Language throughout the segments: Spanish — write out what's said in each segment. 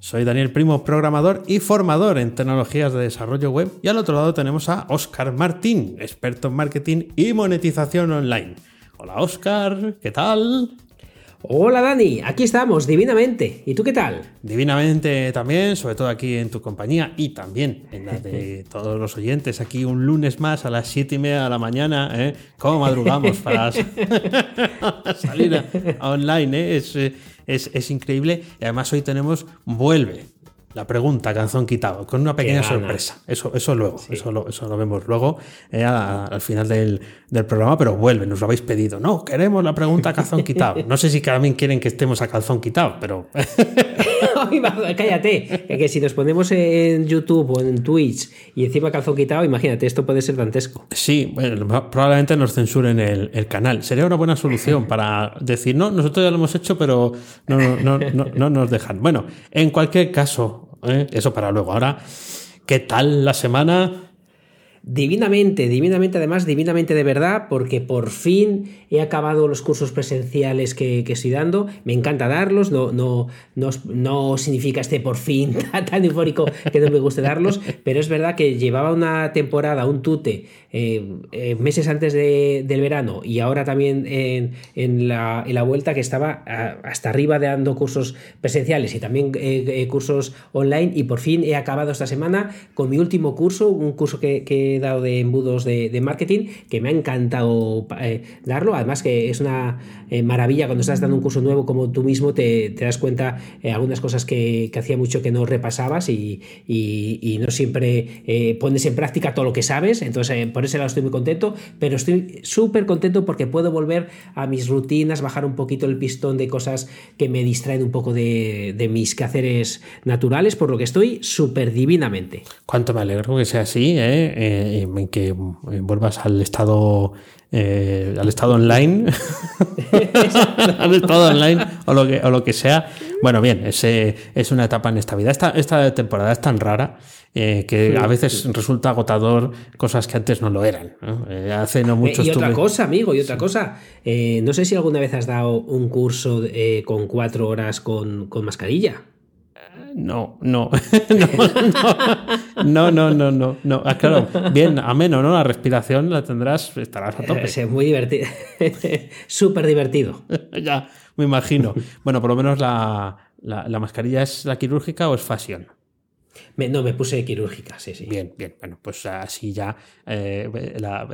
Soy Daniel Primo, programador y formador en tecnologías de desarrollo web y al otro lado tenemos a Oscar Martín, experto en marketing y monetización online. Hola Oscar, ¿qué tal? Hola Dani, aquí estamos, divinamente. ¿Y tú qué tal? Divinamente también, sobre todo aquí en tu compañía y también en la de todos los oyentes. Aquí un lunes más a las 7 y media de la mañana. ¿eh? ¿Cómo madrugamos para salir online? ¿eh? Es, es, es increíble. Y además hoy tenemos Vuelve, la pregunta, canción quitado, con una pequeña sorpresa. Eso, eso luego, eso, lo, eso, lo, vemos luego eh, al final del, del, programa, pero vuelve, nos lo habéis pedido. No, queremos la pregunta calzón quitado. No sé si también quieren que estemos a calzón quitado, pero. Cállate, que si nos ponemos en YouTube o en Twitch y encima calzón quitado, imagínate, esto puede ser dantesco. Sí, bueno, probablemente nos censuren el, el, canal. Sería una buena solución para decir, no, nosotros ya lo hemos hecho, pero no, no, no, no nos dejan. Bueno, en cualquier caso, ¿eh? Eso para luego. Ahora, ¿qué tal la semana? Divinamente, divinamente, además, divinamente de verdad, porque por fin he acabado los cursos presenciales que, estoy dando. Me encanta darlos, no, no, no, no significa este por fin tan, eufórico que no me guste darlos, pero es verdad que llevaba una temporada, un tute, eh, eh, meses antes del verano y ahora también en, en, la, en, la, vuelta que estaba hasta arriba dando cursos presenciales y también eh, cursos online y por fin he acabado esta semana con mi último curso, un curso que, que dado de embudos de, marketing, que me ha encantado darlo. Además que es una maravilla cuando estás dando un curso nuevo como tú mismo te, das cuenta algunas cosas que, hacía mucho que no repasabas y, no siempre pones en práctica todo lo que sabes. Entonces por ese lado estoy muy contento, pero estoy súper contento porque puedo volver a mis rutinas, bajar un poquito el pistón de cosas que me distraen un poco de, de mis quehaceres naturales, por lo que estoy súper divinamente. Cuánto me alegro que sea así, ¿eh? en que vuelvas al estado eh, al estado online al estado online o lo que, o lo que sea bueno bien es, es una etapa en esta vida. Esta, esta temporada es tan rara eh, que a veces resulta agotador cosas que antes no lo eran eh, hace no mucho y otra cosa amigo y otra cosa. No sé si alguna vez has dado un curso con cuatro horas con, con mascarilla no, no, no, no, no, no, no, ah, claro, bien, ameno, ¿no? La respiración la tendrás, estarás a tope. Es muy divertido, súper divertido. ya, me imagino. Bueno, por lo menos la, la, la mascarilla es la quirúrgica o es fashion no, me puse quirúrgica, sí, sí. Bien, bien. Bueno, pues así ya, eh,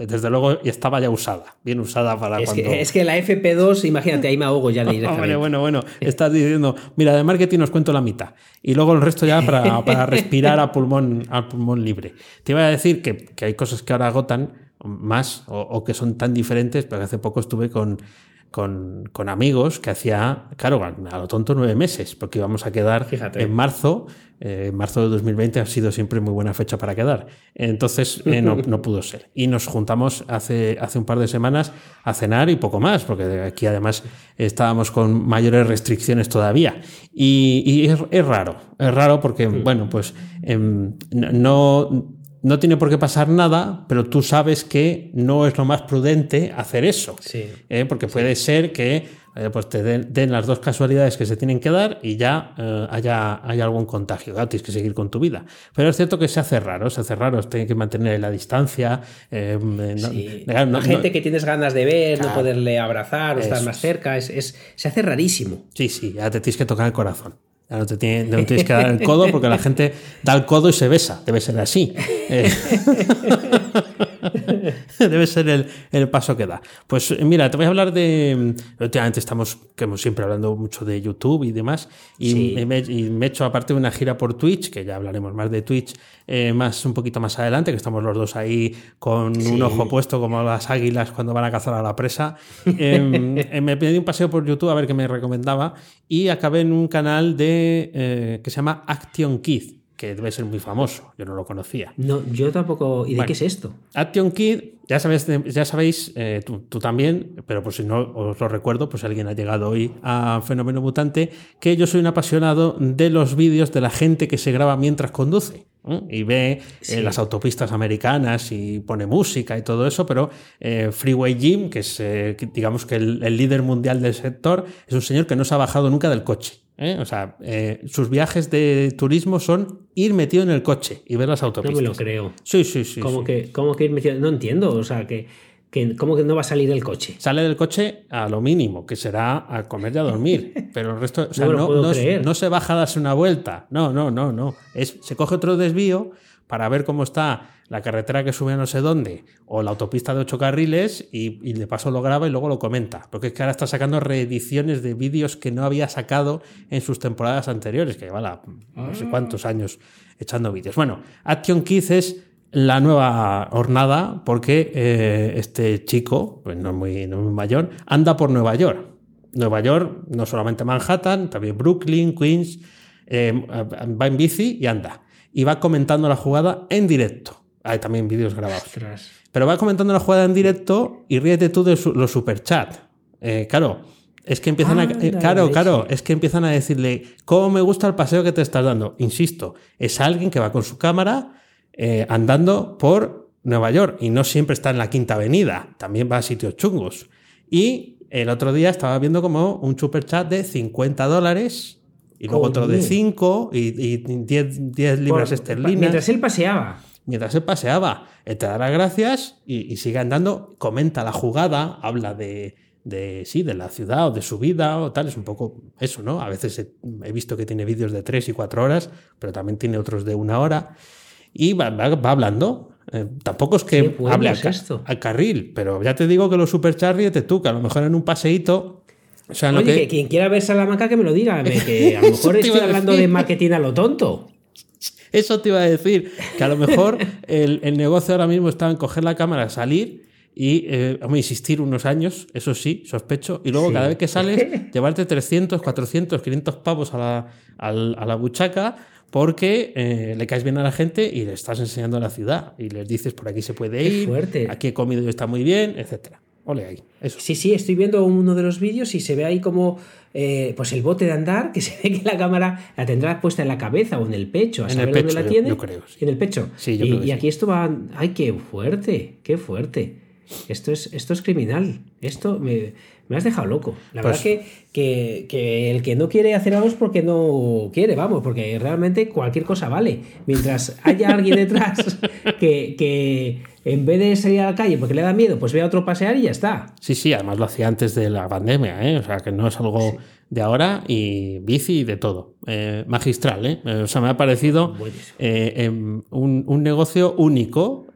desde luego estaba ya usada, bien usada para es cuando... Que, es que la FP2, imagínate, ahí me ahogo ya directamente. bueno, bueno, bueno, estás diciendo, mira, de marketing os cuento la mitad y luego el resto ya para, para respirar a pulmón, a pulmón libre. Te iba a decir que, que hay cosas que ahora agotan más o, o, que son tan diferentes, pero hace poco estuve con con, con, amigos que hacía, claro, a lo tonto nueve meses, porque íbamos a quedar en marzo. Eh, marzo de 2020 ha sido siempre muy buena fecha para quedar. Entonces eh, no, no, pudo ser. Y nos juntamos hace, hace un par de semanas a cenar y poco más, porque aquí además estábamos con mayores restricciones todavía. Y, y es, es, raro, es raro porque, mm. bueno, pues eh, no no tiene por qué pasar nada, pero tú sabes que no es lo más prudente hacer eso. Sí. ¿eh? Porque puede ser que eh, pues te den, las dos casualidades que se tienen que dar y ya eh, haya, haya, algún contagio. tienes que seguir con tu vida. Pero es cierto que se hace raro, se hace raro, tiene que mantener la distancia. la gente que tienes ganas de ver, no poderle abrazar o estar más cerca, es, se hace rarísimo. Sí, sí, ya te tienes que tocar el corazón. No, te tienes que dar el codo porque la gente da el codo y se besa. Debe ser así. debe ser el, el, paso que da. Pues eh, mira, te voy a hablar de. Últimamente estamos, como siempre, hablando mucho de YouTube y demás. Y, me, y me, he hecho aparte una gira por Twitch, que ya hablaremos más de Twitch eh, más un poquito más adelante, que estamos los dos ahí con un ojo puesto como las águilas cuando van a cazar a la presa. Em, eh, me pedí un paseo por YouTube a ver qué me recomendaba y acabé en un canal de eh, que se llama Action Kid que debe ser muy famoso, yo no lo conocía. No, yo tampoco. ¿Y de qué es esto? Action Kid, ya sabéis, ya sabéis eh, tú, también, pero por si no os lo recuerdo, pues alguien ha llegado hoy a Fenómeno Mutante, que yo soy un apasionado de los vídeos de la gente que se graba mientras conduce. Y ve eh, las autopistas americanas y pone música y todo eso, pero eh, Freeway Jim, que es digamos que el, el líder mundial del sector, es un señor que no se ha bajado nunca del coche. ¿Eh? O sea, eh, sus viajes de turismo son ir metido en el coche y ver las autopistas. No me lo creo. Sí, sí, sí. ¿Cómo, Que, cómo que ir metido? No entiendo. O sea, que, que, ¿cómo que no va a salir del coche? Sale del coche a lo mínimo, que será a comer y a dormir. Pero el resto, o sea, no, no, no, se baja a darse una vuelta. No, no, no, no. Es, se coge otro desvío para ver cómo está la carretera que sube a no sé dónde o la autopista de ocho carriles y, de paso lo graba y luego lo comenta. Porque es que ahora está sacando reediciones de vídeos que no había sacado en sus temporadas anteriores, que lleva no sé cuántos años echando vídeos. Bueno, Action Kids es la nueva hornada porque eh, este chico, pues no muy, no muy mayor, anda por Nueva York. Nueva York, no solamente Manhattan, también Brooklyn, Queens, eh, va en bici y anda. Y va comentando la jugada en directo. Hay también vídeos grabados. Pero va comentando la jugada en directo y ríete tú de los superchats. Eh, claro, es que empiezan a. Ah, eh, claro, claro, es que empiezan a decirle, ¿cómo me gusta el paseo que te estás dando? Insisto, es alguien que va con su cámara eh, andando por Nueva York y no siempre está en la Quinta Avenida, también va a sitios chungos. Y el otro día estaba viendo como un superchat de 50 dólares y luego otro de 5 y, 10, libras esterlinas. Mientras él paseaba mientras se paseaba. Te da las gracias y, sigue andando, comenta la jugada, habla de, de, sí, de la ciudad o de su vida o tal. Es un poco eso, ¿no? A veces he, visto que tiene vídeos de tres y cuatro horas, pero también tiene otros de una hora. Y va, va, hablando. Eh, tampoco es que hable al carril, pero ya te digo que los supercharri te tú, que a lo mejor en un paseíto o sea, Oye, que... quien quiera ver Salamanca que me lo diga, que a lo mejor estoy hablando de marketing a lo tonto. Eso te iba a decir, que a lo mejor el, negocio ahora mismo está en coger la cámara, salir y eh, vamos a insistir unos años, eso sí, sospecho, y luego cada vez que sales, llevarte 300, 400, 500 pavos a la, a la buchaca porque eh, le caes bien a la gente y le estás enseñando la ciudad y les dices por aquí se puede ir, aquí he comido y está muy bien, etcétera. Ole ahí, eso. Sí, sí, estoy viendo uno de los vídeos y se ve ahí como eh, pues el bote de andar, que se ve que la cámara la tendrá puesta en la cabeza o en el pecho, a en saber dónde la tiene. Yo, creo, En el pecho. Sí, y, aquí esto va. ¡Ay, qué fuerte! ¡Qué fuerte! Esto es, esto es criminal. Esto me, me has dejado loco. La verdad pues que, que, el que no quiere hacer algo es porque no quiere, vamos, porque realmente cualquier cosa vale. Mientras haya alguien detrás que, que en vez de salir a la calle porque le da miedo, pues ve a otro pasear y ya está. Sí, sí, además lo hacía antes de la pandemia, ¿eh? o sea que no es algo de ahora y bici y de todo. Eh, magistral, ¿eh? O sea, me ha parecido eh, em, un, un, negocio único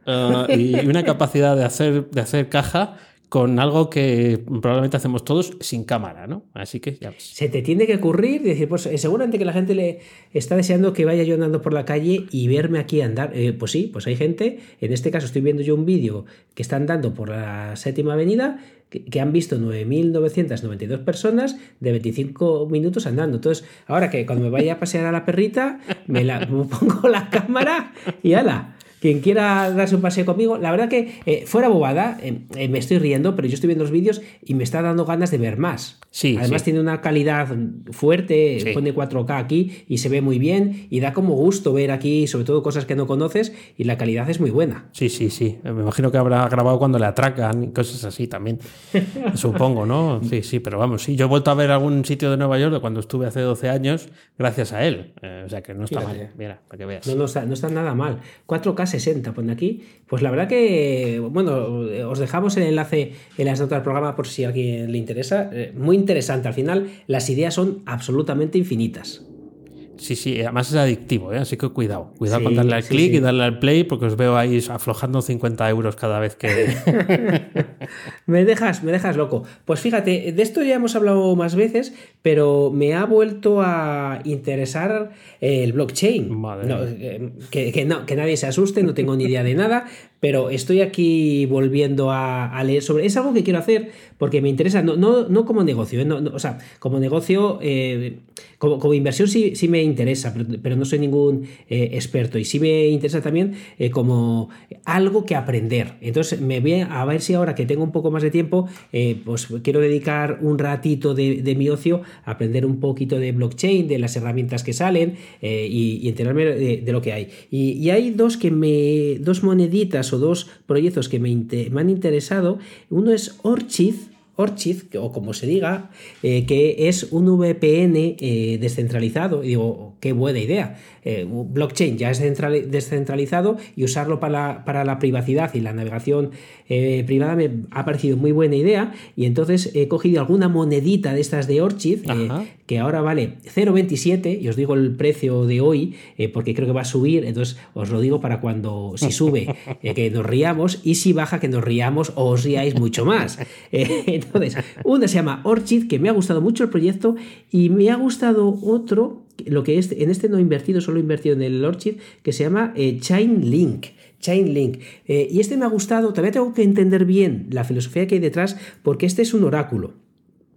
y una capacidad de hacer, de hacer caja con algo que probablemente hacemos todos sin cámara, ¿no? Así que ya ves. Se te tiene que ocurrir, decir, pues eh, seguramente que la gente le está deseando que vaya yo andando por la calle y verme aquí andar. Eh, pues sí, pues hay gente, en este caso estoy viendo yo un vídeo que está andando por la séptima avenida que, han visto 9.992 personas de 25 minutos andando. Entonces, ahora que cuando me vaya a pasear a la perrita, me, la, me pongo la cámara y ala quien quiera darse un paseo conmigo, la verdad que eh, fuera bobada, eh, eh, me estoy riendo, pero yo estoy viendo los vídeos y me está dando ganas de ver más. Sí, Además tiene una calidad fuerte, pone 4K aquí y se ve muy bien y da como gusto ver aquí, sobre todo cosas que no conoces y la calidad es muy buena. Sí, sí, sí. Me imagino que habrá grabado cuando le atracan y cosas así también. Supongo, ¿no? Sí, sí, pero vamos, sí. Yo he vuelto a ver algún sitio de Nueva York de cuando estuve hace 12 años gracias a él. o sea que no está mal. Mira, para que veas. No, no está, no está nada mal. 4K 60, pone aquí. Pues la verdad que, bueno, os dejamos el enlace en las notas del programa por si a alguien le interesa. Eh, muy interesante. Al final, las ideas son absolutamente infinitas. Sí, sí, además es adictivo, ¿eh? así que cuidado. Cuidado con darle al clic y darle al play porque os veo ahí aflojando 50 euros cada vez que... me dejas, me dejas loco. Pues fíjate, de esto ya hemos hablado más veces, pero me ha vuelto a interesar el blockchain. Eh, que, no, que nadie se asuste, no tengo ni idea de nada, pero estoy aquí volviendo a, leer sobre. Es algo que quiero hacer porque me interesa, no, no, como negocio, ¿eh? o sea, como negocio, eh, como, inversión sí, sí, me interesa, pero, no soy ningún eh, experto y sí me interesa también como algo que aprender. Entonces, me voy a ver si ahora que tengo un poco más de tiempo, pues quiero dedicar un ratito de, mi ocio aprender un poquito de blockchain, de las herramientas que salen y, enterarme de, lo que hay. Y, hay dos que me, dos moneditas o dos proyectos que me, han interesado. Uno es Orchid, Orchid, o como se diga, eh, que es un VPN eh, descentralizado. Y digo, qué buena idea. Eh, blockchain ya es descentralizado y usarlo para la, privacidad y la navegación eh, privada me ha parecido muy buena idea y entonces he cogido alguna monedita de estas de Orchid que ahora vale 0,27 y os digo el precio de hoy porque creo que va a subir, entonces os lo digo para cuando si sube que nos riamos y si baja que nos riamos o os riáis mucho más. entonces, una se llama Orchid que me ha gustado mucho el proyecto y me ha gustado otro lo que es, en este no he invertido, solo he invertido en el Orchid, que se llama eh, Chainlink. Chainlink. Eh, y este me ha gustado, todavía tengo que entender bien la filosofía que hay detrás, porque este es un oráculo.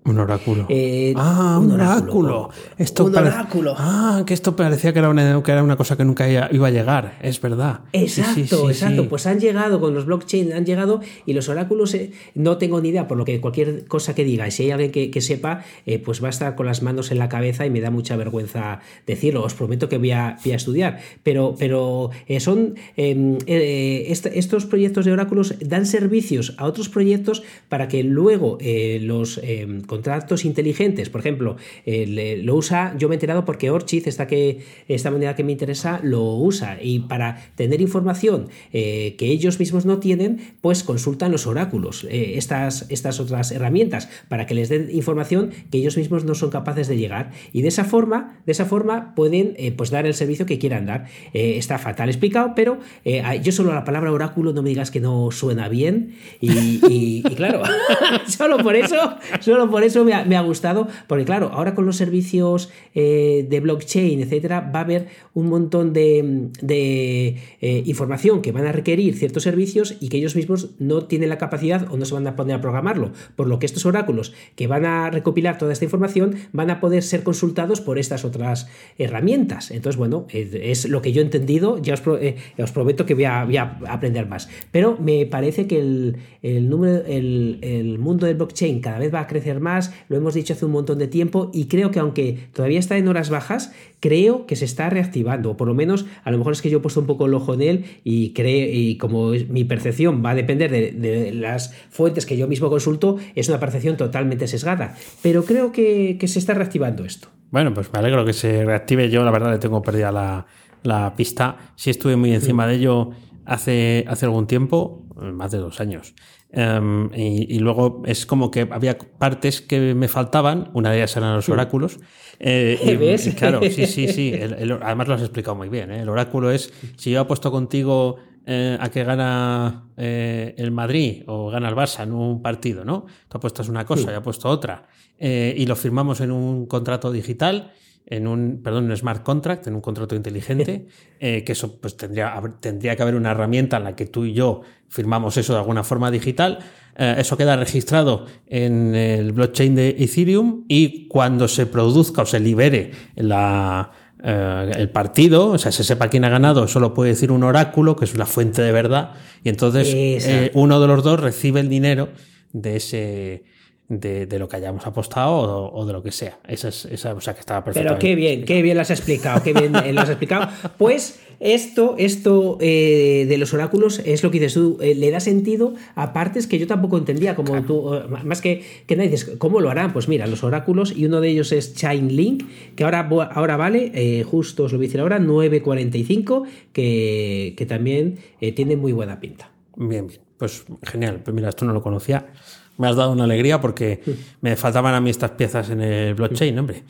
Un oráculo. Eh, ah, un, oráculo. Esto un oráculo. Ah, que esto parecía que era, una, que era una cosa que nunca iba a llegar. Es verdad. Exacto, exacto. Pues han llegado con los blockchain, han llegado y los oráculos eh, no tengo ni idea, por lo que cualquier cosa que diga, y si hay alguien que, sepa, eh, pues va a estar con las manos en la cabeza y me da mucha vergüenza decirlo. Os prometo que voy a, estudiar. Pero, pero son em, estos proyectos de oráculos dan servicios a otros proyectos para que luego los em, contratos inteligentes, por ejemplo, eh, lo usa, yo me he enterado porque Orchid, esta, que, esta moneda que me interesa, lo usa. Y para tener información eh, que ellos mismos no tienen, pues consultan los oráculos, eh, estas, estas otras herramientas, para que les den información que ellos mismos no son capaces de llegar. Y de esa forma, de esa forma pueden pues dar el servicio que quieran dar. está fatal explicado, pero yo solo la palabra oráculo no me digas que no suena bien. Y, y claro, solo por eso, solo por eso me ha, gustado, porque claro, ahora con los servicios eh, de blockchain, etcétera, va a haber un montón de, eh, información que van a requerir ciertos servicios y que ellos mismos no tienen la capacidad o no se van a poner a programarlo. Por lo que estos oráculos que van a recopilar toda esta información van a poder ser consultados por estas otras herramientas. Entonces, bueno, es lo que yo he entendido. Ya os, eh, prometo que voy a, aprender más. Pero me parece que el, el, el mundo del blockchain cada vez va a crecer más lo hemos dicho hace un montón de tiempo y creo que aunque todavía está en horas bajas, creo que se está reactivando, o por lo menos a lo mejor es que yo he puesto un poco el ojo en él y creo, y como mi percepción va a depender de, las fuentes que yo mismo consulto, es una percepción totalmente sesgada, pero creo que, se está reactivando esto. Bueno, pues me alegro que se reactive. Yo, la verdad, le tengo perdida la, pista. Sí estuve muy encima de ello hace, hace algún tiempo, más de dos años. Em, y, luego es como que había partes que me faltaban, una de ellas eran los oráculos. Eh, y, claro, sí, sí, sí. además lo has explicado muy bien. ¿eh? El oráculo es, si yo apuesto contigo eh, a que gana el Madrid o gana el Barça en un partido, ¿no? Tú apuestas una cosa, y apuesto otra, y lo firmamos en un contrato digital en un, perdón, un smart contract, en un contrato inteligente, eh, que eso pues tendría, tendría que haber una herramienta en la que tú y yo firmamos eso de alguna forma digital. Eh, eso queda registrado en el blockchain de Ethereum y cuando se produzca o se libere la, eh, el partido, o sea, se sepa quién ha ganado, solo puede decir un oráculo, que es una fuente de verdad, y entonces uno de los dos recibe el dinero de ese de, lo que hayamos apostado o, de lo que sea. Esa es, esa, o sea, que estaba perfecto. Pero qué bien, qué bien lo has explicado, qué bien lo has explicado. Pues esto, esto eh, de los oráculos es lo que dices tú, eh, le da sentido a partes que yo tampoco entendía, como tú, más que, que nadie dices, ¿cómo lo harán? Pues mira, los oráculos, y uno de ellos es Chainlink, que ahora, ahora vale, eh, justo os lo voy a decir ahora, 9.45, que, que también tiene muy buena pinta. Bien, bien, pues genial, pues mira, esto no lo conocía me has dado una alegría porque me faltaban a mí estas piezas en el blockchain, hombre.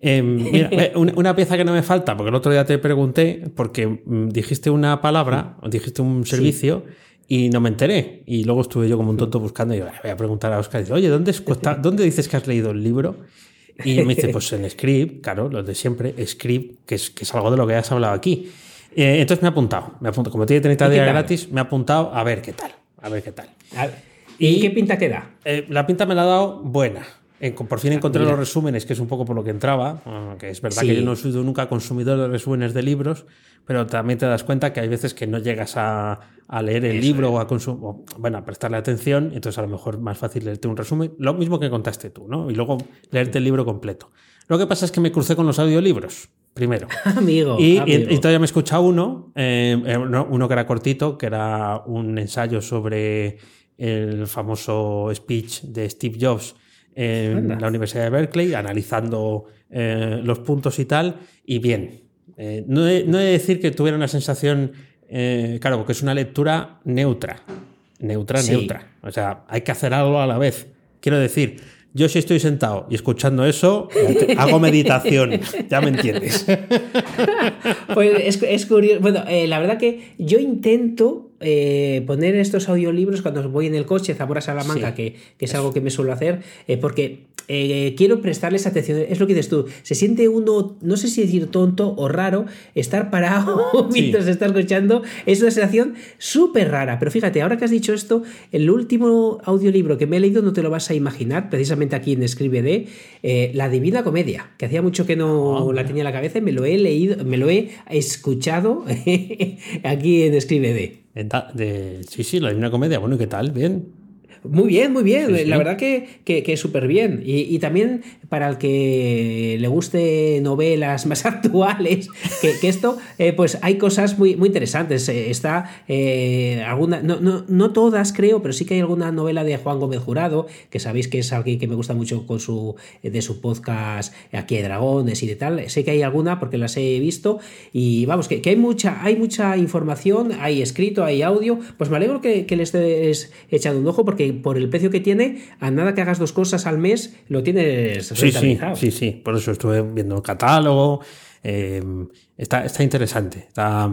Em, mira, eh, una, una pieza que no me falta, porque el otro día te pregunté, porque mm, dijiste una palabra, dijiste un servicio, y no me enteré. Y luego estuve yo como un tonto buscando y digo, voy a preguntar a Oscar. Y dice, oye, ¿dónde, es- cuesta- ¿dónde dices que has leído el libro? Y me dice, pues en Script, claro, los de siempre, Script, que es, que es algo de lo que has hablado aquí. Eh, entonces me ha apuntado, me apuntado. Como tiene 30 ¿Y qué días gratis, me ha apuntado a ver qué tal. A ver qué tal. A ver, ¿Y, Y- qué pinta queda? Eh, la pinta me la ha dado buena. En- por fin encontré mira. los resúmenes, que es un poco por lo que entraba. ah, Que es verdad Sí. que yo no he sido nunca consumidor de resúmenes de libros, pero también te das cuenta que hay veces que no llegas a, a leer el libro o a consumir, bueno, a prestarle atención, entonces a lo mejor más fácil leerte un resumen, lo mismo que contaste tú, ¿no? Y luego leerte el libro completo. Lo que pasa es que me crucé con los audiolibros, primero. Amigo. Y, y- amigo. y todavía me he escuchado uno, eh, eh, uno, uno que era cortito, que era un ensayo sobre el famoso speech de Steve Jobs en Anda. la Universidad de Berkeley, analizando eh, los puntos y tal, y bien. Eh, no, he, no he de decir que tuviera una sensación, eh, claro, porque es una lectura neutra. Neutra, Sí. neutra. O sea, hay que hacer algo a la vez. Quiero decir, yo si estoy sentado y escuchando eso, hago meditación, ya me entiendes. Pues es, es curioso. Bueno, la verdad que yo intento eh, poner estos audiolibros cuando voy en el coche, Zamora Salamanca, Sí. que, que es algo que me suelo hacer, eh, porque eh, quiero prestarles atención. Es lo que dices tú. Se siente uno, no sé si decir tonto o raro, estar parado Sí. mientras está escuchando. Es una sensación súper rara. Pero fíjate, ahora que has dicho esto, el último audiolibro que me he leído no te lo vas a imaginar, precisamente aquí en Escribe de eh, La Divina Comedia, que hacía mucho que no Ah, la tenía en la cabeza y me lo he leído, me lo he escuchado aquí en Escribe de. De- de- sí, sí, la Divina Comedia. Bueno, ¿y qué tal? Bien. Muy bien, muy bien. Sí, sí. La verdad que, que, que súper bien. Y, y también para el que le guste novelas más actuales que, que esto, eh, pues hay cosas muy, muy interesantes. Eh, Está eh, alguna, no, no, no todas creo, pero sí que hay alguna novela de Juan Gómez Jurado, que sabéis que es alguien que me gusta mucho con su, de su podcast Aquí hay dragones y de tal. Sé que hay alguna porque las he visto. Y vamos, que, que hay mucha, hay mucha información, hay escrito, hay audio. Pues me alegro que, que le estés echando un ojo porque por el precio que tiene, a nada que hagas dos cosas al mes, lo tienes Sí, sí, sí, sí. Por eso estuve viendo el catálogo. eh, está, está interesante. Está,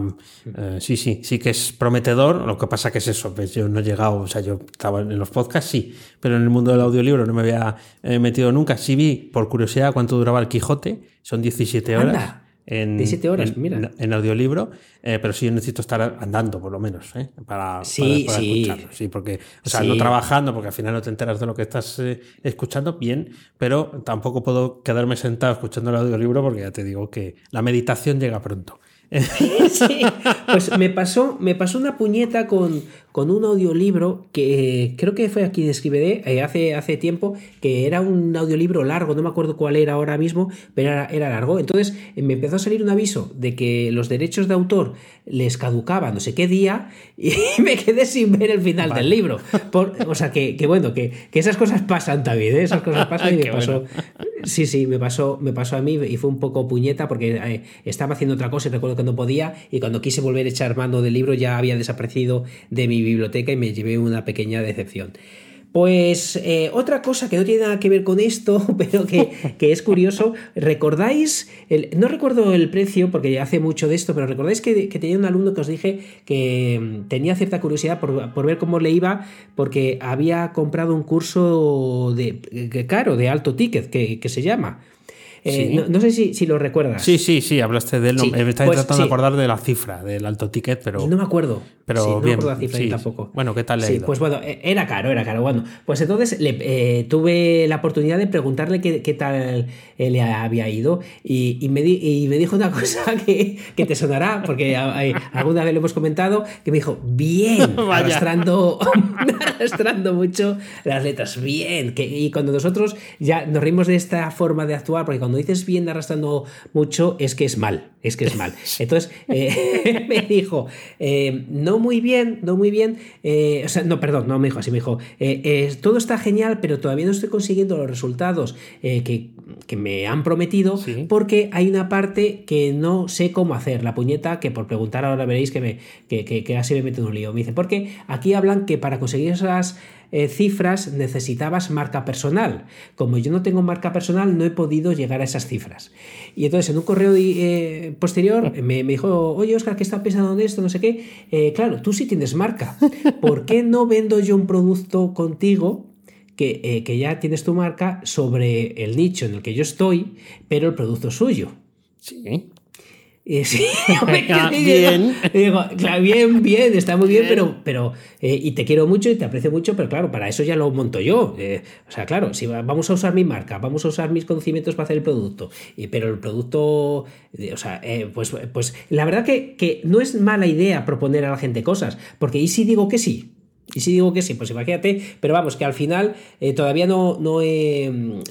eh, sí, sí, sí que es prometedor. Lo que pasa que es eso. Pues yo no he llegado, o sea, yo estaba en los podcasts, sí, pero en el mundo del audiolibro no me había eh, metido nunca. Sí vi, por curiosidad, cuánto duraba el Quijote. Son 17 horas. Anda, En, 17 horas, en- mira. en audiolibro, eh, pero sí yo necesito estar andando, por lo menos, ¿eh? para, Sí, para- para sí. escucharlo. Sí, porque, o sea, Sí. no trabajando, porque al final no te enteras de lo que estás eh, escuchando, bien, pero tampoco puedo quedarme sentado escuchando el audiolibro porque ya te digo que la meditación llega pronto. Sí, pues me pasó, me pasó una puñeta con, con un audiolibro que creo que fue aquí de Escribede eh, hace, hace tiempo, que era un audiolibro largo, no me acuerdo cuál era ahora mismo, pero era, era largo. Entonces eh, me empezó a salir un aviso de que los derechos de autor les caducaban no sé qué día y me quedé sin ver el final del libro. Por- o sea, que, que bueno, que, que esas cosas pasan también, ¿eh? esas cosas pasan y me pasó. bueno. Sí, sí, me pasó, me pasó a mí y fue un poco puñeta porque eh, estaba haciendo otra cosa y recuerdo que no podía y cuando quise volver a echar mano del libro ya había desaparecido de mi biblioteca y me llevé una pequeña decepción. Pues eh, otra cosa que no tiene nada que ver con esto, pero que, que es curioso, ¿recordáis? No recuerdo el precio porque hace mucho de esto, pero ¿recordáis que, que tenía un alumno que os dije que mm, tenía cierta curiosidad por, por ver cómo le iba porque había comprado un curso de que caro, de alto ticket, que, que se llama? Eh, Sí. no, no sé si, si lo recuerdas. Sí, sí, sí, hablaste de él. Sí, me estaba pues, tratando sí. de acordar de la cifra, del alto ticket, pero. No me acuerdo. Pero Sí, no me bien, acuerdo la cifra tampoco. Bueno, ¿qué tal le ha Sí, ido? pues bueno, eh, era caro, era caro. Bueno, pues entonces le, eh, tuve la oportunidad de preguntarle qué, qué tal eh, le había ido y, y me, di- y me dijo una cosa que, que te sonará, porque alguna vez lo hemos comentado, que me dijo, bien, arrastrando, arrastrando mucho las letras, bien. Que, y cuando nosotros ya nos reímos de esta forma de actuar, porque cuando dices bien arrastrando mucho, es que es mal, es que es mal. Entonces eh, me dijo, eh, no muy bien, no muy bien, eh, o sea, no, perdón, no me dijo así, me dijo, todo está genial, pero todavía no estoy consiguiendo los resultados que, que me han prometido Sí. porque hay una parte que no sé cómo hacer, la puñeta, que por preguntar ahora veréis que, me, que, que, que así me meto en un lío. Me dice, porque aquí hablan que para conseguir esas eh, cifras necesitabas marca personal. Como yo no tengo marca personal, no he podido llegar a esas cifras. Y entonces en un correo eh, posterior me, dijo, oye Oscar, ¿qué está pensando en esto? No sé qué. Eh, claro, tú sí tienes marca. ¿Por qué no vendo yo un producto contigo? Que, que, ya tienes tu marca sobre el nicho en el que yo estoy, pero el producto suyo. Sí. Y sí, bien. Digo, claro, bien, bien, está muy bien, pero, pero eh, y te quiero mucho y te aprecio mucho, pero claro, para eso ya lo monto yo. Eh, o sea, claro, si vamos a usar mi marca, vamos a usar mis conocimientos para hacer el producto, y, pero el producto, o sea, eh, pues, pues la verdad que, que no es mala idea proponer a la gente cosas, porque ¿y si digo que sí? Y si digo que sí, pues imagínate, pero vamos, que al final eh, todavía no, no,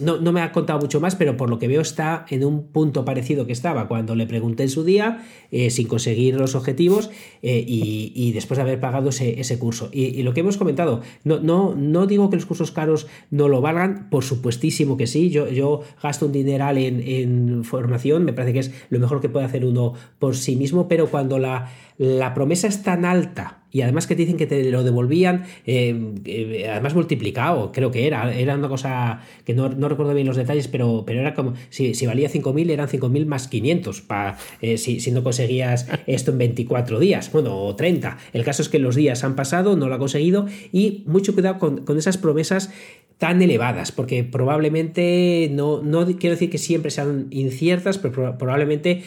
no, me ha contado mucho más, pero por lo que veo está en un punto parecido que estaba cuando le pregunté en su día, eh, sin conseguir los objetivos eh, y, después de haber pagado ese, curso. Y, lo que hemos comentado, no, no, no digo que los cursos caros no lo valgan, por supuestísimo que sí, yo, yo gasto un dineral en, en formación, me parece que es lo mejor que puede hacer uno por sí mismo, pero cuando la, la promesa es tan alta, y además que te dicen que te lo devolvían, eh, eh, además multiplicado, creo que era, era una cosa que no, recuerdo bien los detalles, pero, pero era como, si, si valía 5.000 eran 5.000 más 500, para, eh, si, si, no conseguías esto en 24 días, bueno, o 30. El caso es que los días han pasado, no lo ha conseguido y mucho cuidado con, con esas promesas tan elevadas, porque probablemente, no, no quiero decir que siempre sean inciertas, pero probablemente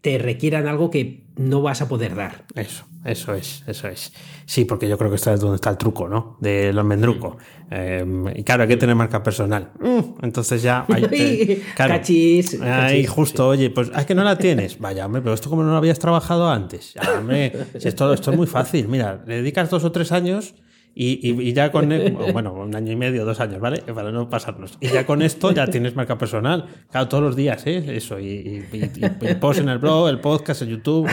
te requieran algo que no vas a poder dar. Eso, eso es, eso es. Sí, porque yo creo que está es donde está el truco, ¿no? Del almendruco. Em, y claro, hay que tener marca personal. Mm, entonces ya. Hay, cachis, Ahí justo, oye, pues es que no la tienes. Vaya, hombre, pero esto como no lo habías trabajado antes. esto, esto es muy fácil. Mira, le dedicas dos o tres años y, ya con, bueno, un año y medio, dos años, ¿vale? Para no pasarnos. Y ya con esto ya tienes marca personal. Claro, todos los días, ¿eh? Eso. Y, post en el blog, el podcast, en YouTube,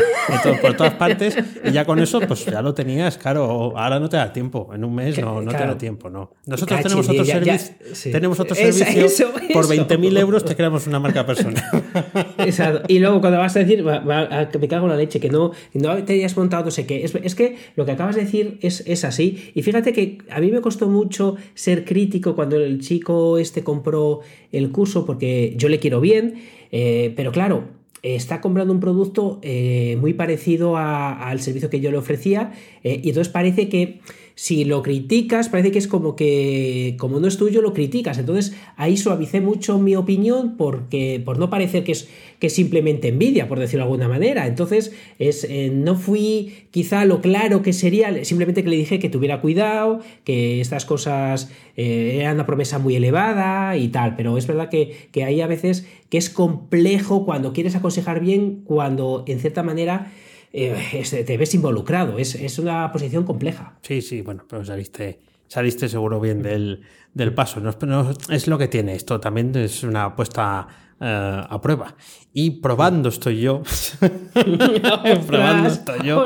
por todas partes. Y ya con eso, pues ya lo tenías, claro. Ahora no te da tiempo. En un mes no, no te da tiempo, ¿no. Nosotros tenemos otro servicio. Tenemos otro servicio. por 20.000 euros te creamos una marca personal. Exacto. Y luego cuando vas a decir, me cago en la leche, que no, no te hayas montado no sé qué. Es, es que lo que acabas de decir es, es así. Y fíjate fíjate que a mí me costó mucho ser crítico cuando el chico este compró el curso porque yo le quiero bien, eh, pero claro, está comprando un producto eh, muy parecido al servicio que yo le ofrecía eh, y entonces parece que si lo criticas, parece que es como que, como no es tuyo, lo criticas. Entonces ahí suavicé mucho mi opinión porque, por no parecer que es, que simplemente envidia, por decirlo de alguna manera. Entonces es, eh, no fui quizá lo claro que sería, simplemente que le dije que tuviera cuidado, que estas cosas eh, eran una promesa muy elevada y tal. Pero es verdad que, que hay a veces que es complejo cuando quieres aconsejar bien, cuando en cierta manera eh, te ves involucrado. Es, una posición compleja. Sí, sí, bueno, pero saliste, saliste seguro bien del, paso. No, es lo que tiene esto. También es una apuesta eh, a prueba. Y probando estoy yo. probando estoy yo.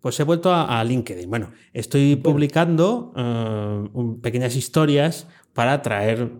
Pues he vuelto a, LinkedIn. Bueno, estoy publicando eh, pequeñas historias para traer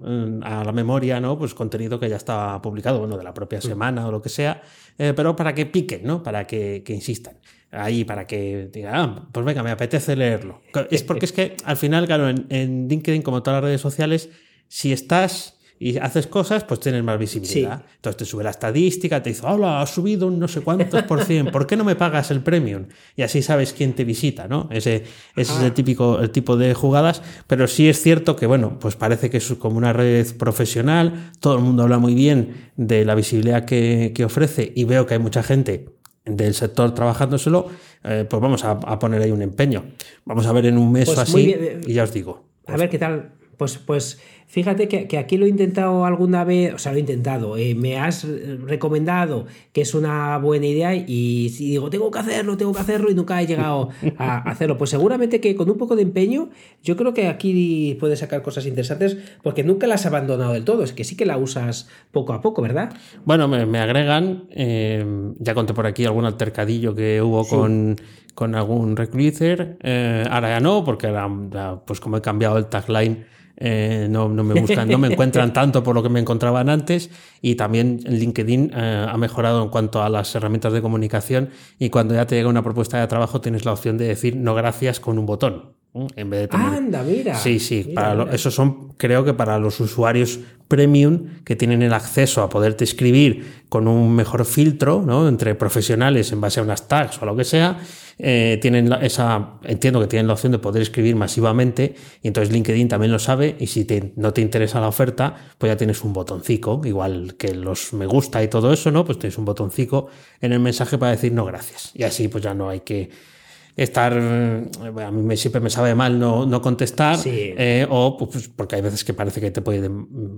a la memoria ¿no? pues contenido que ya estaba publicado, bueno, de la propia mm. semana o lo que sea, eh, pero para que piquen, ¿no? Para que, insistan. Ahí, para que digan, ah, pues venga, me apetece leerlo. Es porque es que al final, claro, en, en LinkedIn, como todas las redes sociales, si estás y haces cosas, pues tienes más visibilidad. Entonces te sube la estadística, te dice, hola, ha subido un no sé cuántos por cien, ¿por qué no me pagas el premium? Y así sabes quién te visita, ¿no? Ese, ese es el, típico, el tipo de jugadas, pero sí es cierto que, bueno, pues parece que es como una red profesional, todo el mundo habla muy bien de la visibilidad que, ofrece y veo que hay mucha gente del sector trabajándoselo, eh, pues vamos a, poner ahí un empeño. Vamos a ver en un mes pues o así y ya os digo. A ver qué tal. Pues, pues Fíjate que, aquí lo he intentado alguna vez, o sea, lo he intentado, eh, me has recomendado que es una buena idea y, digo, tengo que hacerlo, tengo que hacerlo y nunca he llegado a hacerlo. Pues seguramente que con un poco de empeño, yo creo que aquí puedes sacar cosas interesantes porque nunca las has abandonado del todo, es que sí que la usas poco a poco, ¿verdad? Bueno, me, agregan, eh, ya conté por aquí algún altercadillo que hubo con con algún recruiter. Eh, ahora ya no, porque ahora, pues como he cambiado el tagline, eh, no, no, me buscan, no me encuentran tanto por lo que me encontraban antes y también LinkedIn eh, ha mejorado en cuanto a las herramientas de comunicación y cuando ya te llega una propuesta de trabajo tienes la opción de decir no gracias con un botón. En vez de tener... Anda, mira. Sí, sí. Mira, para lo- esos son, creo que para los usuarios premium que tienen el acceso a poderte escribir con un mejor filtro, ¿no? Entre profesionales en base a unas tags o lo que sea, eh, tienen la- esa, entiendo que tienen la opción de poder escribir masivamente y entonces LinkedIn también lo sabe y si te- no te interesa la oferta, pues ya tienes un botoncito, igual que los me gusta y todo eso, ¿no? Pues tienes un botoncito en el mensaje para decir no gracias y así pues ya no hay que estar eh, a mí me, siempre me sabe mal no, no contestar Sí. eh, o pues, porque hay veces que parece que te puede,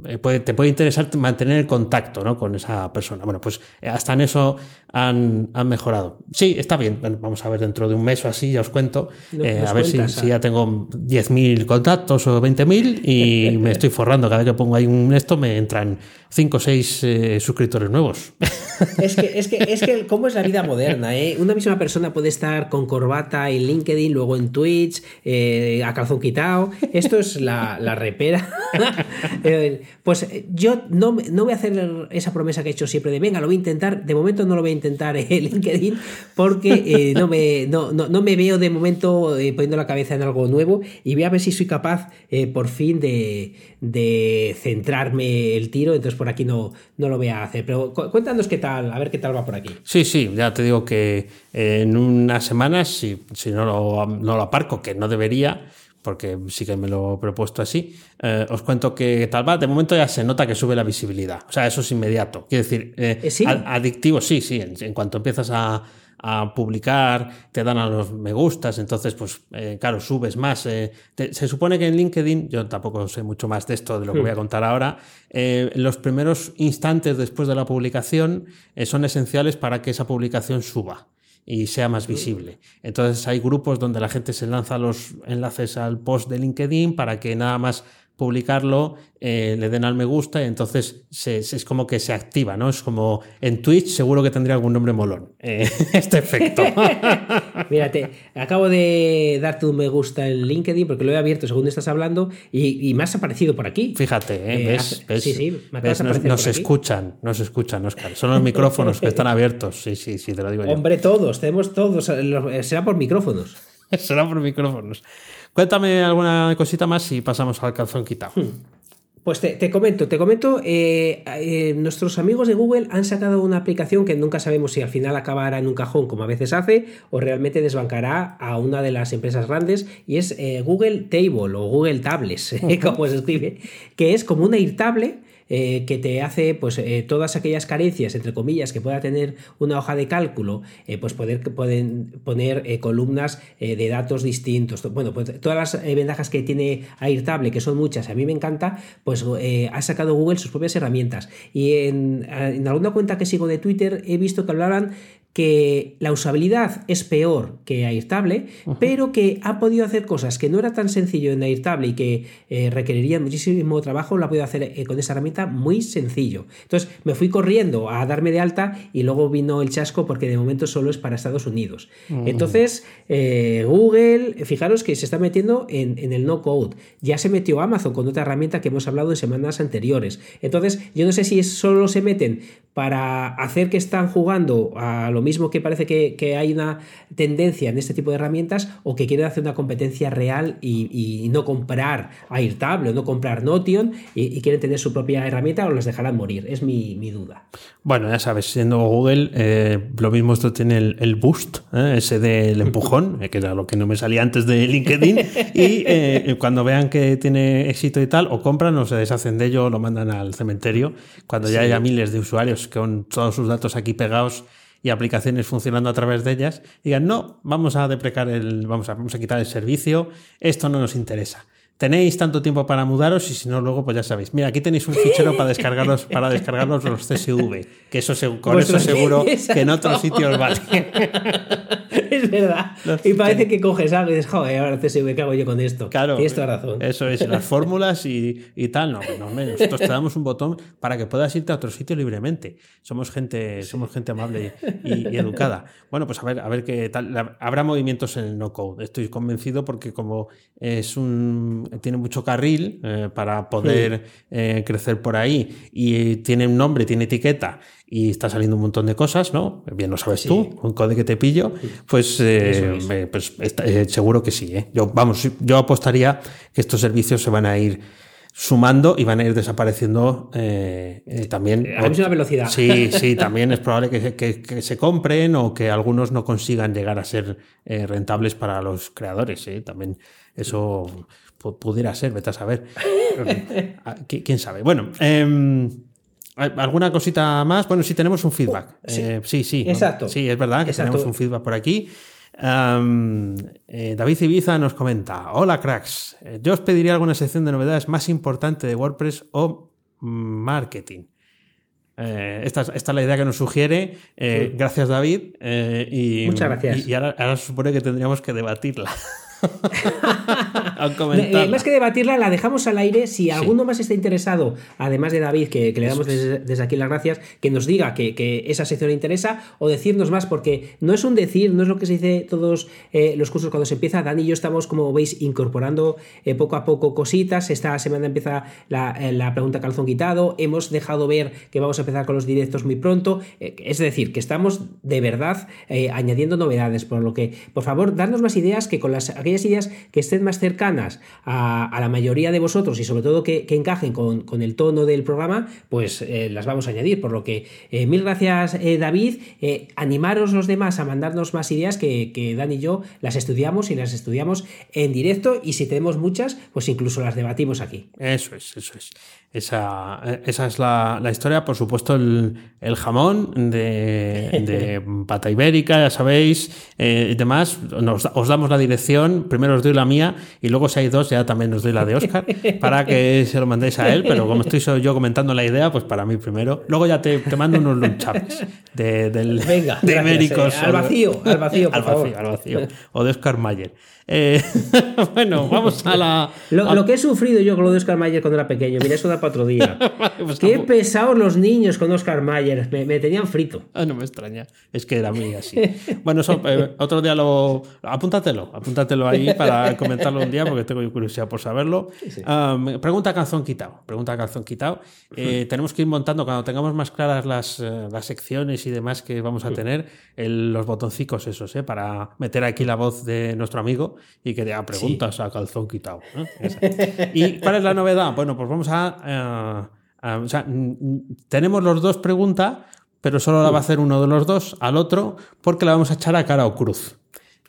eh, puede- te puede interesar mantener el contacto ¿no? con esa persona. Bueno pues hasta en eso han, han mejorado. Sí está bien. Bueno, vamos a ver dentro de un mes o así ya os cuento No- eh, a ver si, cuentas, si ya tengo 10.000 contactos o 20.000 y me estoy forrando. Cada vez que pongo ahí un esto me entran 5 o 6 suscriptores nuevos Es que, es que, es que, ¿cómo es la vida moderna? eh? Una misma persona puede estar con corbata en LinkedIn, luego en Twitch, eh, a calzón quitado. Esto es la, la repera. Eh, pues eh, yo no, no voy a hacer esa promesa que he hecho siempre de venga, lo voy a intentar. De momento no lo voy a intentar en LinkedIn porque eh, no, me, no, no- no me veo de momento eh, poniendo la cabeza en algo nuevo y voy a ver si soy capaz eh, por fin de, de centrarme el tiro. Entonces por aquí no, no lo voy a hacer. Pero cu- cuéntanos qué tal, a ver qué tal va por aquí. Sí, sí, ya te digo que eh, en unas semanas, si, si no, lo, no lo aparco, que no debería, porque sí que me lo he propuesto así, eh, os cuento que tal va. De momento ya se nota que sube la visibilidad. O sea, eso es inmediato. Quiero decir, eh, Eh, adictivo, sí, sí. En, en cuanto empiezas a, a publicar, te dan a los me gustas, entonces, pues, eh, claro, subes más. eh, te- se supone que en LinkedIn, yo tampoco sé mucho más de esto, de lo que voy a contar ahora, eh, los primeros instantes después de la publicación son esenciales para que esa publicación suba y sea más visible. Entonces hay grupos donde la gente se lanza los enlaces al post de LinkedIn para que nada más publicarlo eh, le den al me gusta y entonces se- se- es como que se activa, ¿no? Es como en Twitch seguro que tendría algún nombre molón. eh, este efecto. Mírate, acabo de darte un me gusta en LinkedIn porque lo he abierto según estás hablando y, y me has aparecido por aquí. Fíjate, ¿eh? Eh, ¿Ves? hace- ¿Ves? sí, sí, me ¿Ves? Nos, nos por escuchan, nos escuchan, Oscar. Son los micrófonos que están abiertos. Sí, sí, sí, te lo digo yo. Hombre, todos, tenemos todos. Será por micrófonos. Será por micrófonos. Cuéntame alguna cosita más y pasamos al calzón quitado. Pues te, te comento, te comento, eh, eh, nuestros amigos de Google han sacado una aplicación que nunca sabemos si al final acabará en un cajón como a veces hace o realmente desbancará a una de las empresas grandes y es eh, Google Table o Google Tables, como se escribe, que es como una Airtable eh, que te hace pues eh, todas aquellas carencias entre comillas que pueda tener una hoja de cálculo eh, pues poder pueden poner columnas de datos distintos. Bueno pues todas las ventajas que tiene Airtable que son muchas a mí me encanta pues ha sacado Google sus propias herramientas. Y en, en alguna cuenta que sigo de Twitter he visto que hablaban que la usabilidad es peor que Airtable, pero que ha podido hacer cosas que no era tan sencillo en Airtable y que eh, requerirían muchísimo trabajo, lo ha podido hacer eh, con esa herramienta muy sencillo. Entonces me fui corriendo a darme de alta y luego vino el chasco porque de momento solo es para Estados Unidos. Entonces eh, Google, fijaros que se está metiendo en, en el no code. Ya se metió Amazon con otra herramienta que hemos hablado en semanas anteriores. Entonces yo no sé si solo se meten para hacer que están jugando a lo mismo que parece que, que hay una tendencia en este tipo de herramientas o que quieren hacer una competencia real y, y no comprar Airtable o no comprar Notion y, y quieren tener su propia herramienta o las dejarán morir. Es mi, mi duda. Bueno, ya sabes, siendo Google, eh, lo mismo esto tiene el, el boost, ¿eh? ese del empujón, eh, que era lo que no me salía antes de LinkedIn, y eh, cuando vean que tiene éxito y tal, o compran o se deshacen de ello o lo mandan al cementerio, cuando ya haya miles de usuarios con todos sus datos aquí pegados y aplicaciones funcionando a través de ellas, digan, no, vamos a deprecar el, vamos a, vamos a quitar el servicio, esto no nos interesa. Tenéis tanto tiempo para mudaros y si no, luego, pues ya sabéis. Mira, aquí tenéis un fichero para descargarlos, para descargarlos los CSV, que eso con eso seguro que en otros sitios vale. es verdad. Y parece que coges algo y dices, joder, ahora CSV, ¿qué hago yo con esto? Claro. Tienes toda razón. Eso es, las fórmulas y, y tal. No, no, hombre, nosotros te damos un botón para que puedas irte a otro sitio libremente. Somos gente, somos gente amable y, y educada. Bueno, pues a ver, a ver qué tal. Habrá movimientos en el no code. Estoy convencido porque como es un tiene mucho carril eh, para poder eh, crecer por ahí y tiene un nombre, tiene etiqueta y está saliendo un montón de cosas, ¿no? Bien lo sabes tú, un code que te pillo, pues pues, eh, pues seguro que sí. Yo, vamos, yo apostaría que estos servicios se van a ir sumando y van a ir desapareciendo también. A la misma velocidad. Sí, sí, también es probable que, se compren o que algunos no consigan llegar a ser rentables para los creadores. También eso pudiera ser, vete a saber. Ah, ¿Quién sabe? Bueno, em, ¿alguna cosita más? Bueno, sí tenemos un feedback. sí, sí, sí, Exacto. Sí, es verdad que tenemos un feedback por aquí. Eh, David Ibiza nos comenta: Hola, cracks. Eh, yo os pediría alguna sección de novedades más importante de WordPress o marketing. Eh, esta, es la idea que nos sugiere. Gracias, David. y, Muchas gracias. Y, ahora, ahora, se supone que tendríamos que debatirla. más que debatirla, la dejamos al aire. Si alguno más está interesado, además de David, que, le damos desde, aquí las gracias, que nos diga que, esa sección le interesa o decirnos más, porque no es un decir, no es lo que se dice todos eh, los cursos cuando se empieza. Dani y yo estamos, como veis, incorporando eh, poco a poco cositas. Esta semana empieza la, eh, la, pregunta calzón quitado. Hemos dejado ver que vamos a empezar con los directos muy pronto. es decir, que estamos de verdad añadiendo novedades, por lo que, por favor, darnos más ideas que con las aquellas ideas que estén más a, la mayoría de vosotros y sobre todo que, encajen con, el tono del programa, pues eh, las vamos a añadir. Por lo que eh, mil gracias eh, David, animaros los demás a mandarnos más ideas que Dan y yo las estudiamos y las estudiamos en directo y si tenemos muchas, pues incluso las debatimos aquí. Eso es, eso es. Esa, esa es la, historia. Por supuesto, el, jamón de, pata ibérica, ya sabéis, y demás. os damos la dirección. Primero os doy la mía y luego, si hay dos, ya también os doy la de Oscar para que se lo mandéis a él. Pero como estoy yo comentando la idea, pues para mí primero. Luego ya te, mando unos lunchables de, del, Venga, de ibéricos. Eh, al vacío, al vacío, por favor. al vacío. O de Oscar Mayer. Eh, bueno, vamos a la. Lo, que he sufrido yo con lo de Oscar Mayer cuando era pequeño, mira, eso da para otro día. pues Qué pesados los niños con Oscar Mayer, me, tenían frito. Ah, no me extraña, es que era muy así. bueno, eh, otro día lo. Apúntatelo, apúntatelo ahí para comentarlo un día porque tengo curiosidad por saberlo. pregunta calzón quitado. Pregunta calzón quitado. Eh, tenemos que ir montando cuando tengamos más claras las, las secciones y demás que vamos a tener, los botoncicos esos, para meter aquí la voz de nuestro amigo y que te haga preguntas a calzón quitado. ¿Y cuál es la novedad? Bueno, pues vamos a... o sea, tenemos los dos preguntas, pero solo la va a hacer uno de los dos al otro porque la vamos a echar a cara o cruz.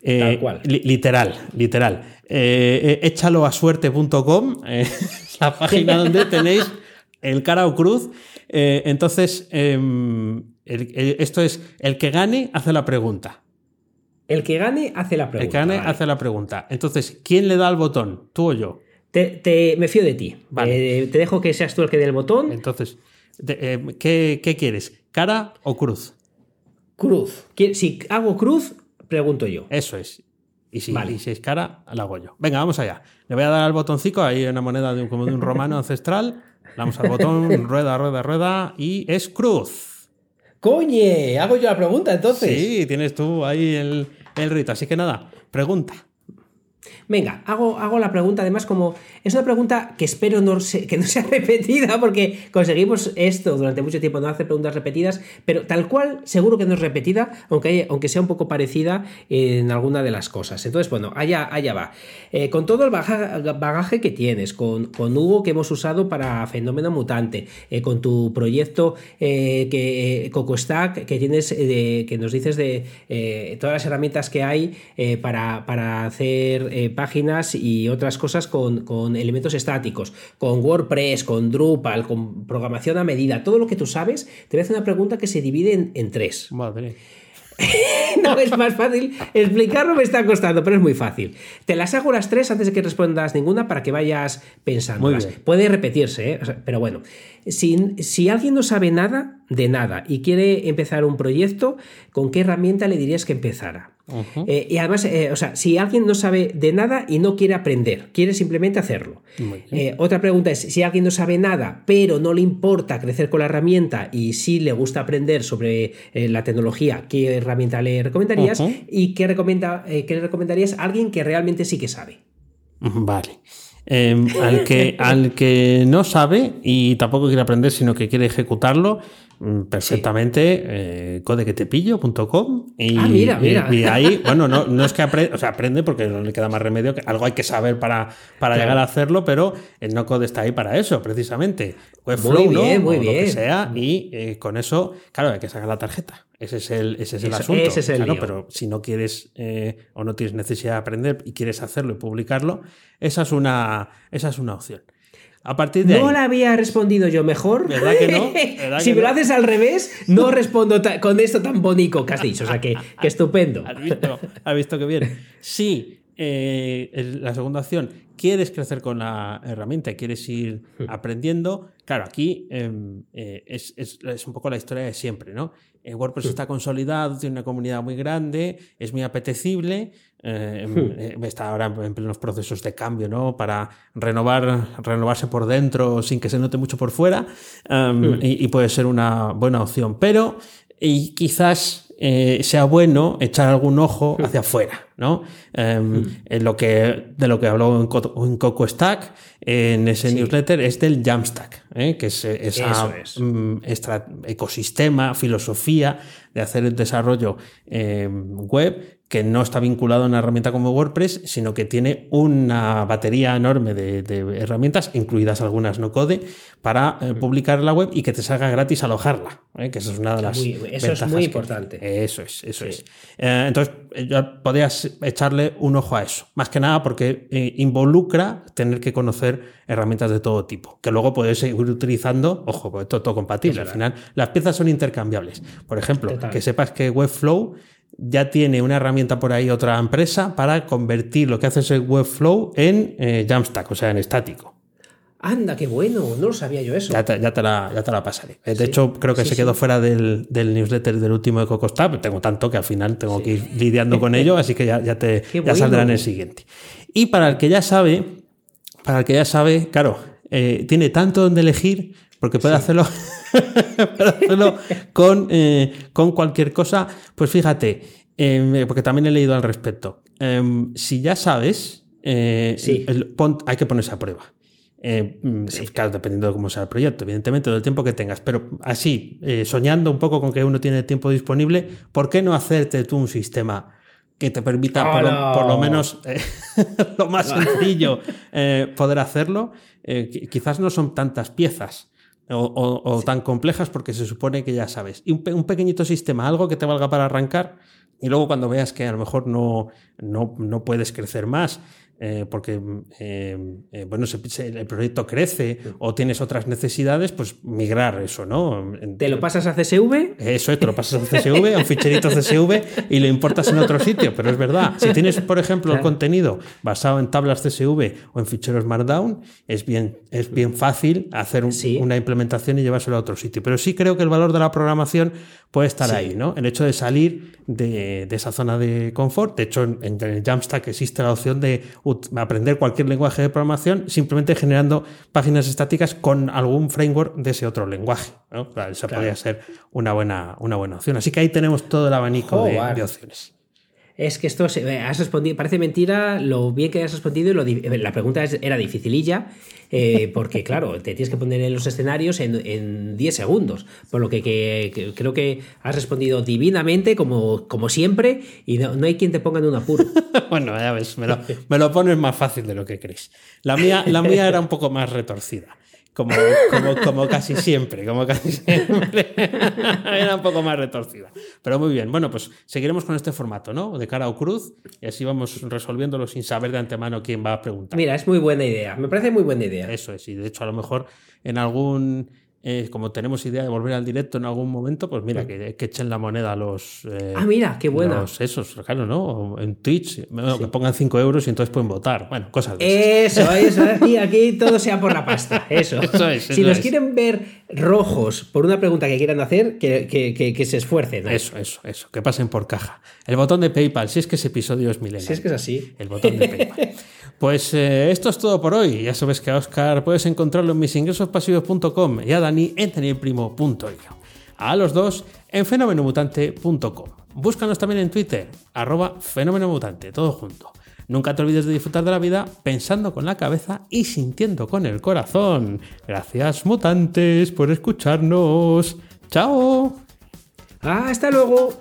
Eh, Tal cual. literal, literal. Eh, eh échalo a suerte.com, eh, la página donde tenéis el cara o cruz. entonces, em, esto es el que gane hace la pregunta. El que gane hace la pregunta. El que gane hace la pregunta. Entonces, ¿quién le da el botón? ¿Tú o yo? Te, me fío de ti. Vale. Eh, te dejo que seas tú el que dé el botón. Entonces, eh, ¿qué, quieres? ¿Cara o cruz? Cruz. Si hago cruz, pregunto yo. Eso es. Y si, si es cara, la hago yo. Venga, vamos allá. Le voy a dar al botoncito, ahí una moneda de un, como de un romano ancestral. Le damos al botón, rueda, rueda, rueda, y es cruz. Coñe, hago yo la pregunta entonces. Sí, tienes tú ahí el, el rito. Así que nada, pregunta. Venga, hago, hago la pregunta, además, como es una pregunta que espero no que no sea repetida, porque conseguimos esto durante mucho tiempo, no hacer preguntas repetidas, pero tal cual seguro que no es repetida, aunque, aunque sea un poco parecida en alguna de las cosas. Entonces, bueno, allá, allá va. Eh, con todo el bagaje, que tienes, con, con, Hugo que hemos usado para Fenómeno Mutante, eh, con tu proyecto eh, que Coco Stack, que tienes, que nos dices de todas las herramientas que hay para, para hacer páginas y otras cosas con, elementos estáticos, con WordPress, con Drupal, con programación a medida, todo lo que tú sabes, te voy a hacer una pregunta que se divide en, en tres. Madre. no es más fácil. Explicarlo me está costando, pero es muy fácil. Te las hago las tres antes de que respondas ninguna para que vayas pensando. Puede repetirse, ¿eh? pero bueno. Si, si alguien no sabe nada de nada y quiere empezar un proyecto, ¿con qué herramienta le dirías que empezara? Eh, y además, eh, o sea, si alguien no sabe de nada y no quiere aprender, quiere simplemente hacerlo. Eh, otra pregunta es, si alguien no sabe nada, pero no le importa crecer con la herramienta y sí le gusta aprender sobre la tecnología, ¿qué herramienta le recomendarías? ¿Y qué, recomienda, qué le recomendarías a alguien que realmente sí que sabe? Vale. Em, al, que, al que no sabe y tampoco quiere aprender, sino que quiere ejecutarlo, mm, perfectamente eh, codequetepillo.com y, Ah, mira, mira. y- y ahí, bueno, no, no es que aprende, o sea, aprende porque no le queda más remedio, que algo hay que saber para, para Claro. llegar a hacerlo, pero el no code está ahí para eso, precisamente. Webflow, Muy bien, ¿no? muy O lo que sea, y eh, con eso, claro, hay que sacar la tarjeta. Ese es el, ese es el Eso- asunto. ese es el Claro, lío. pero si no quieres eh, o no tienes necesidad de aprender y quieres hacerlo y publicarlo, esa es una, esa es una opción. A partir de No ahí, la había respondido yo mejor. ¿Verdad que no? ¿Verdad si que me lo haces al revés, no respondo con esto tan bonito que has dicho. O sea, que, que estupendo. ¿Has visto? ¿Has visto que bien? Sí, eh, la segunda opción, quieres crecer con la herramienta, quieres ir aprendiendo. Claro, aquí em, eh, es, es- es un poco la historia de siempre, ¿no? Eh, WordPress está consolidado, tiene una comunidad muy grande, es muy apetecible. Eh, em, eh, está ahora en plenos procesos de cambio, ¿no? Para renovar, renovarse por dentro sin que se note mucho por fuera. em, y, y puede ser una buena opción. Pero y quizás eh, sea bueno echar algún ojo hacia afuera, ¿no? Em, en lo que, de lo que habló en, Co- en Coco Stack, en ese newsletter, es del Jamstack, ¿eh? que es esa es. mm, ecosistema, filosofía de hacer el desarrollo web que no está vinculado a una herramienta como WordPress, sino que tiene una batería enorme de, de herramientas, incluidas algunas no code, para eh, publicar la web y que te salga gratis alojarla. ¿eh? Que esa es una de las. Muy- eso es muy importante. Eso es, eso es. Eh, entonces, ya podías echarle un ojo a eso. Más que nada porque involucra tener que conocer herramientas de todo tipo, que luego puedes seguir utilizando, ojo, pues todo, todo compatible. Al final, las piezas son intercambiables. Por ejemplo, Total. que sepas que Webflow ya tiene una herramienta por ahí, otra empresa, para convertir lo que hace ese Webflow en eh, Jamstack, o sea, en estático. Anda, qué bueno. No lo sabía yo eso. Ya te, ya te la, ya te la pasaré. Eh, De hecho, creo que Sí, se quedó fuera del, del newsletter del último de Cocostab. Tengo tanto que al final tengo que ir lidiando con ello, así que ya, ya, te, bueno. saldrá en el siguiente. Y para el que ya sabe, para el que ya sabe, claro, eh, tiene tanto donde elegir, porque puede hacerlo, puede hacerlo con, eh, con cualquier cosa. Pues fíjate, eh, porque también he leído al respecto. Em, si ya sabes, eh, Sí. el- pon- hay que ponerse a prueba. Eh, mm, Claro, dependiendo de cómo sea el proyecto, evidentemente, del tiempo que tengas. Pero así, eh, soñando un poco con que uno tiene tiempo disponible, ¿por qué no hacerte tú un sistema que te permita, por, lo, lo menos, eh, lo más sencillo, poder hacerlo? Qui- quizás no son tantas piezas. O, o- o tan complejas porque se supone que ya sabes. Y un, un pequeñito sistema, algo que te valga para arrancar, y luego cuando veas que a lo mejor no, no, no puedes crecer más, eh, porque eh, eh, bueno, se- se- el proyecto crece o tienes otras necesidades, pues migrar eso, ¿no? ¿Te lo pasas a CSV? eso es, te lo pasas a CSV, a un ficherito CSV y lo importas en otro sitio, pero es verdad. Si tienes, por ejemplo, el contenido basado en tablas CSV o en ficheros Markdown, es bien, es bien fácil hacer un- Sí. una implementación y llevárselo a otro sitio. Pero sí creo que el valor de la programación puede estar Sí. ahí, ¿no? El hecho de salir de, de esa zona de confort. De hecho, en, en el Jamstack existe la opción de aprender cualquier lenguaje de programación simplemente generando páginas estáticas con algún framework de ese otro lenguaje. ¿no? Claro, Esa podría ser una buena, una buena opción. Así que ahí tenemos todo el abanico de, Joder. de opciones. Es que esto se- has respondido, parece mentira lo bien que has respondido y lo la pregunta es- era dificililla, eh, porque claro, te tienes que poner en los escenarios en, en 10 segundos, por lo que, creo que has respondido divinamente, como, como siempre, y no, no hay quien te ponga en un apuro. bueno, ya ves, me lo, me lo pones más fácil de lo que crees. La mía, la mía era un poco más retorcida. Como, como, como casi siempre, como casi siempre. Era un poco más retorcida. Pero muy bien. Bueno, pues seguiremos con este formato, ¿no? De cara o cruz. Y así vamos resolviéndolo sin saber de antemano quién va a preguntar. Mira, es muy buena idea, me parece muy buena idea. Eso es. Y de hecho, a lo mejor en algún. Eh, como tenemos idea de volver al directo en algún momento, pues mira, que, que echen la moneda a los. eh, Ah, mira, qué buena. los esos, claro, ¿no? En Twitch, bueno, que pongan 5 euros y entonces pueden votar. Bueno, cosas de esas. Eso, eso, aquí, aquí todo sea por la pasta, eso. Eso es, si eso nos es. quieren ver rojos por una pregunta que quieran hacer, que, que- que- que se esfuercen. Eso, eso, eso, que pasen por caja. El botón de PayPal, si es que ese episodio es milenario. Si es que es así. El botón de PayPal. Pues eh, esto es todo por hoy. Ya sabes que a Oscar puedes encontrarlo en misingresospasivos.com y a Dani en tenilprimo.io. A los dos en fenomenomutante.com. Búscanos también en Twitter, arroba fenomenomutante, todo junto. Nunca te olvides de disfrutar de la vida pensando con la cabeza y sintiendo con el corazón. Gracias mutantes por escucharnos. Chao. Hasta luego.